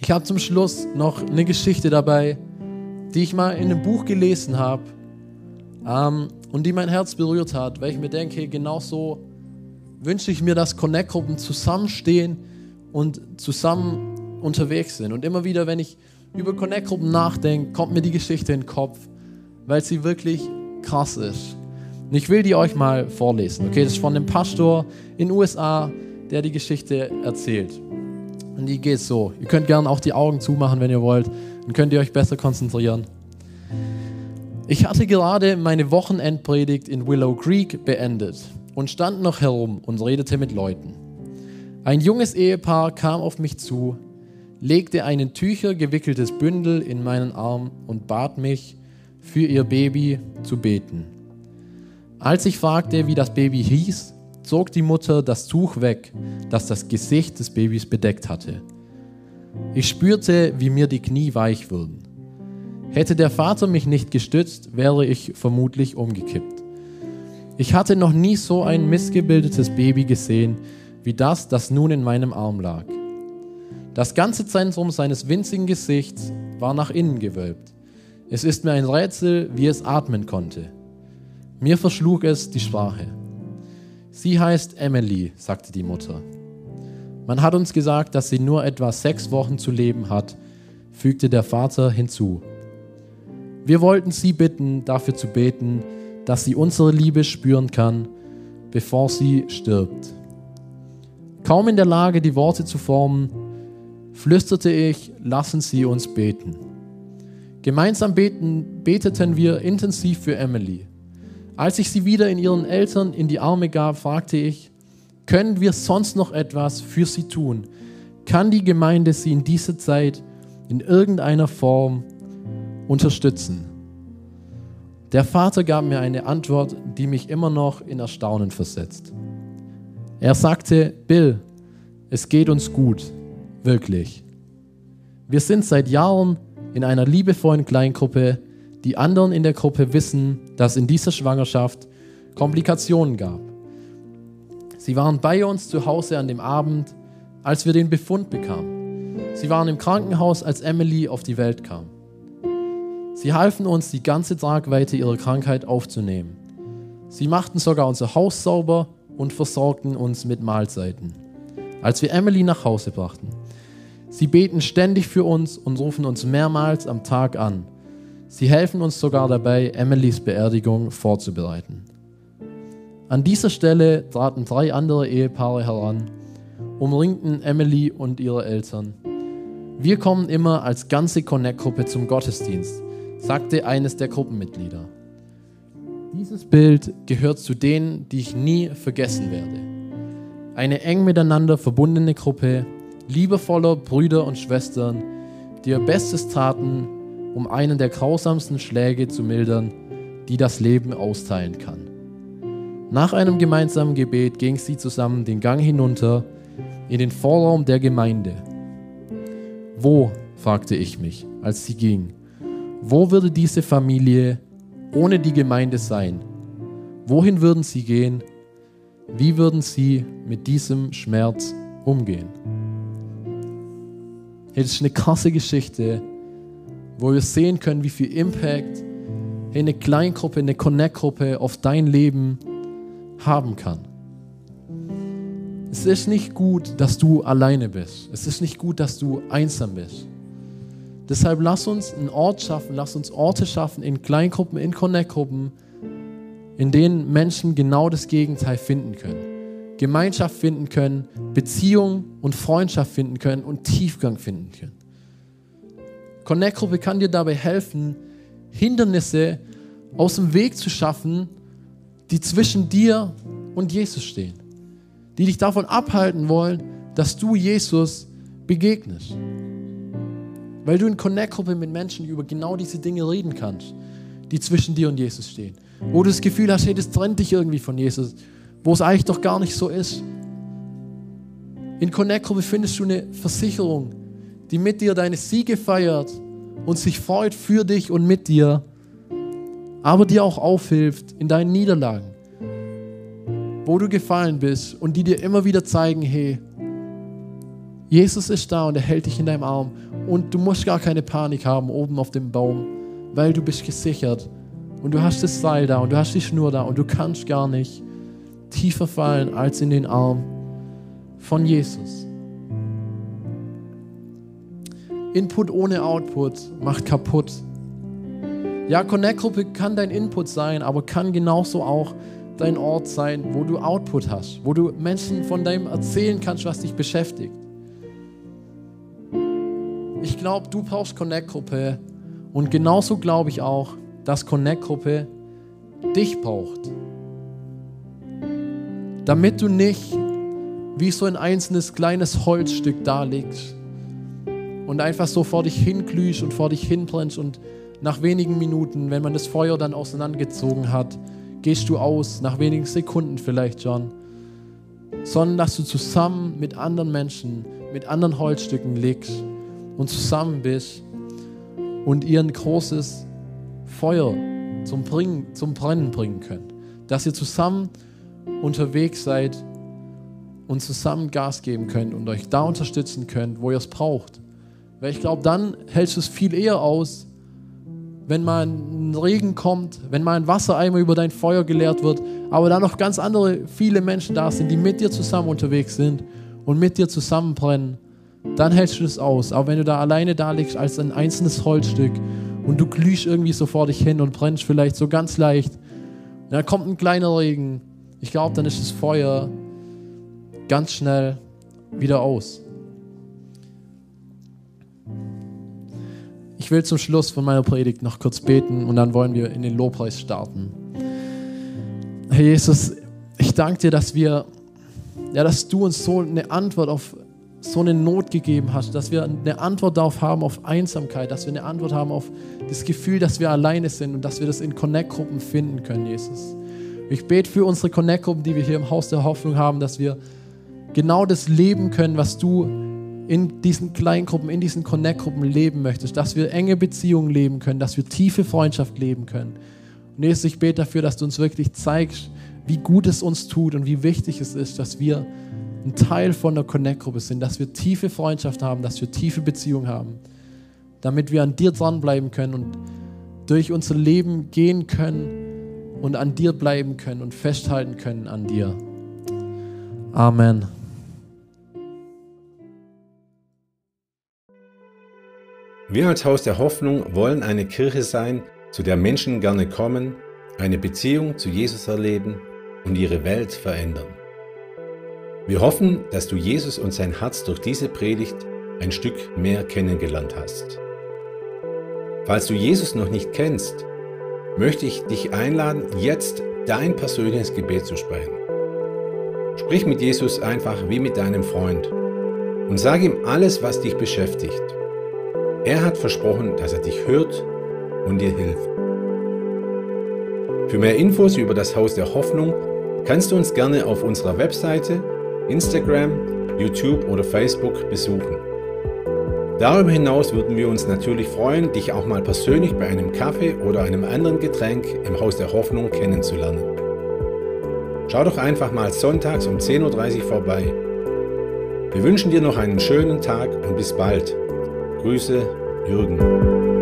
Ich habe zum Schluss noch eine Geschichte dabei, die ich mal in einem Buch gelesen habe ähm, und die mein Herz berührt hat, weil ich mir denke, genau so wünsche ich mir, dass Connect-Gruppen zusammenstehen und zusammen unterwegs sind. Und immer wieder, wenn ich über Connect-Gruppen nachdenke, kommt mir die Geschichte in den Kopf, weil sie wirklich krass ist. Und ich will die euch mal vorlesen. Okay, das ist von dem Pastor in den USA, der die Geschichte erzählt. Und die geht so. Ihr könnt gerne auch die Augen zumachen, wenn ihr wollt. Dann könnt ihr euch besser konzentrieren. Ich hatte gerade meine Wochenendpredigt in Willow Creek beendet und stand noch herum und redete mit Leuten. Ein junges Ehepaar kam auf mich zu, legte ein in Tücher gewickeltes Bündel in meinen Arm und bat mich, für ihr Baby zu beten. Als ich fragte, wie das Baby hieß, zog die Mutter das Tuch weg, das das Gesicht des Babys bedeckt hatte. Ich spürte, wie mir die Knie weich wurden. Hätte der Vater mich nicht gestützt, wäre ich vermutlich umgekippt. Ich hatte noch nie so ein missgebildetes Baby gesehen, wie das, das nun in meinem Arm lag. Das ganze Zentrum seines winzigen Gesichts war nach innen gewölbt. Es ist mir ein Rätsel, wie es atmen konnte. Mir verschlug es die Sprache. Sie heißt Emily, sagte die Mutter. Man hat uns gesagt, dass sie nur etwa sechs Wochen zu leben hat, fügte der Vater hinzu. Wir wollten Sie bitten, dafür zu beten, dass sie unsere Liebe spüren kann, bevor sie stirbt. Kaum in der Lage, die Worte zu formen, flüsterte ich, lassen Sie uns beten. Gemeinsam beten, beteten wir intensiv für Emily. Als ich sie wieder in ihren Eltern in die Arme gab, fragte ich, können wir sonst noch etwas für sie tun? Kann die Gemeinde sie in dieser Zeit in irgendeiner Form unterstützen? Der Vater gab mir eine Antwort, die mich immer noch in Erstaunen versetzt. Er sagte, Bill, es geht uns gut, wirklich. Wir sind seit Jahren in einer liebevollen Kleingruppe, die anderen in der Gruppe wissen, dass in dieser Schwangerschaft Komplikationen gab. Sie waren bei uns zu Hause an dem Abend, als wir den Befund bekamen. Sie waren im Krankenhaus, als Emily auf die Welt kam. Sie halfen uns, die ganze Tragweite ihrer Krankheit aufzunehmen. Sie machten sogar unser Haus sauber und versorgten uns mit Mahlzeiten, als wir Emily nach Hause brachten. Sie beten ständig für uns und rufen uns mehrmals am Tag an, Sie helfen uns sogar dabei, Emilys Beerdigung vorzubereiten. An dieser Stelle traten drei andere Ehepaare heran, umringten Emily und ihre Eltern. Wir kommen immer als ganze Connect-Gruppe zum Gottesdienst, sagte eines der Gruppenmitglieder. Dieses Bild gehört zu denen, die ich nie vergessen werde. Eine eng miteinander verbundene Gruppe liebevoller Brüder und Schwestern, die ihr Bestes taten, um einen der grausamsten Schläge zu mildern, die das Leben austeilen kann. Nach einem gemeinsamen Gebet ging sie zusammen den Gang hinunter in den Vorraum der Gemeinde. Wo, fragte ich mich, als sie ging, wo würde diese Familie ohne die Gemeinde sein? Wohin würden sie gehen? Wie würden sie mit diesem Schmerz umgehen? Hey, das ist eine krasse Geschichte, wo wir sehen können, wie viel Impact eine Kleingruppe, eine Connect-Gruppe auf dein Leben haben kann. Es ist nicht gut, dass du alleine bist. Es ist nicht gut, dass du einsam bist. Deshalb lass uns einen Ort schaffen, lass uns Orte schaffen in Kleingruppen, in Connect-Gruppen, in denen Menschen genau das Gegenteil finden können. Gemeinschaft finden können, Beziehung und Freundschaft finden können und Tiefgang finden können. Connect-Gruppe kann dir dabei helfen, Hindernisse aus dem Weg zu schaffen, die zwischen dir und Jesus stehen, die dich davon abhalten wollen, dass du Jesus begegnest. Weil du in Connect-Gruppe mit Menschen über genau diese Dinge reden kannst, die zwischen dir und Jesus stehen. Wo du das Gefühl hast, hey, das trennt dich irgendwie von Jesus wo es eigentlich doch gar nicht so ist. In Connect-Gruppe findest du eine Versicherung, die mit dir deine Siege feiert und sich freut für dich und mit dir, aber dir auch aufhilft in deinen Niederlagen, wo du gefallen bist und die dir immer wieder zeigen, hey, Jesus ist da und er hält dich in deinem Arm und du musst gar keine Panik haben oben auf dem Baum, weil du bist gesichert und du hast das Seil da und du hast die Schnur da und du kannst gar nicht tiefer fallen als in den Arm von Jesus. Input ohne Output macht kaputt. Ja, Connect-Gruppe kann dein Input sein, aber kann genauso auch dein Ort sein, wo du Output hast, wo du Menschen von deinem erzählen kannst, was dich beschäftigt. Ich glaube, du brauchst Connect-Gruppe. Und genauso glaube ich auch, dass Connect-Gruppe dich braucht. Damit du nicht wie so ein einzelnes kleines Holzstück da liegst und einfach so vor dich hinglühst und vor dich hinbrennst und nach wenigen Minuten, wenn man das Feuer dann auseinandergezogen hat, gehst du aus, nach wenigen Sekunden vielleicht schon, sondern dass du zusammen mit anderen Menschen, mit anderen Holzstücken liegst und zusammen bist und ihr ein großes Feuer zum, Bringen, zum Brennen bringen könnt. Dass ihr zusammen unterwegs seid und zusammen Gas geben könnt und euch da unterstützen könnt, wo ihr es braucht. Weil ich glaube, dann hältst du es viel eher aus, wenn mal ein Regen kommt, wenn mal ein Wassereimer über dein Feuer geleert wird, aber da noch ganz andere, viele Menschen da sind, die mit dir zusammen unterwegs sind und mit dir zusammenbrennen, dann hältst du es aus. Aber wenn du da alleine da liegst als ein einzelnes Holzstück und du glühst irgendwie so vor dich hin und brennst vielleicht so ganz leicht, dann kommt ein kleiner Regen ich glaube, dann ist das Feuer ganz schnell wieder aus. Ich will zum Schluss von meiner Predigt noch kurz beten und dann wollen wir in den Lobpreis starten. Herr Jesus, ich danke dir, dass wir, ja, dass du uns so eine Antwort auf so eine Not gegeben hast, dass wir eine Antwort darauf haben auf Einsamkeit, dass wir eine Antwort haben auf das Gefühl, dass wir alleine sind und dass wir das in Connect-Gruppen finden können, Jesus. Ich bete für unsere Connect-Gruppen, die wir hier im Haus der Hoffnung haben, dass wir genau das leben können, was du in diesen Kleingruppen, in diesen Connect-Gruppen leben möchtest, dass wir enge Beziehungen leben können, dass wir tiefe Freundschaft leben können. Und Jesus, ich bete dafür, dass du uns wirklich zeigst, wie gut es uns tut und wie wichtig es ist, dass wir ein Teil von der Connect-Gruppe sind, dass wir tiefe Freundschaft haben, dass wir tiefe Beziehungen haben, damit wir an dir dranbleiben können und durch unser Leben gehen können und an dir bleiben können und festhalten können an dir. Amen. Wir als Haus der Hoffnung wollen eine Kirche sein, zu der Menschen gerne kommen, eine Beziehung zu Jesus erleben und ihre Welt verändern. Wir hoffen, dass du Jesus und sein Herz durch diese Predigt ein Stück mehr kennengelernt hast. Falls du Jesus noch nicht kennst, möchte ich dich einladen, jetzt dein persönliches Gebet zu sprechen. Sprich mit Jesus einfach wie mit deinem Freund und sag ihm alles, was dich beschäftigt. Er hat versprochen, dass er dich hört und dir hilft. Für mehr Infos über das Haus der Hoffnung kannst du uns gerne auf unserer Webseite, Instagram, YouTube oder Facebook besuchen. Darüber hinaus würden wir uns natürlich freuen, dich auch mal persönlich bei einem Kaffee oder einem anderen Getränk im Haus der Hoffnung kennenzulernen. Schau doch einfach mal sonntags um 10.30 Uhr vorbei. Wir wünschen dir noch einen schönen Tag und bis bald. Grüße, Jürgen.